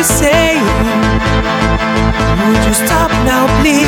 you say, Would you stop now, please?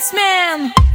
Yes ma'am.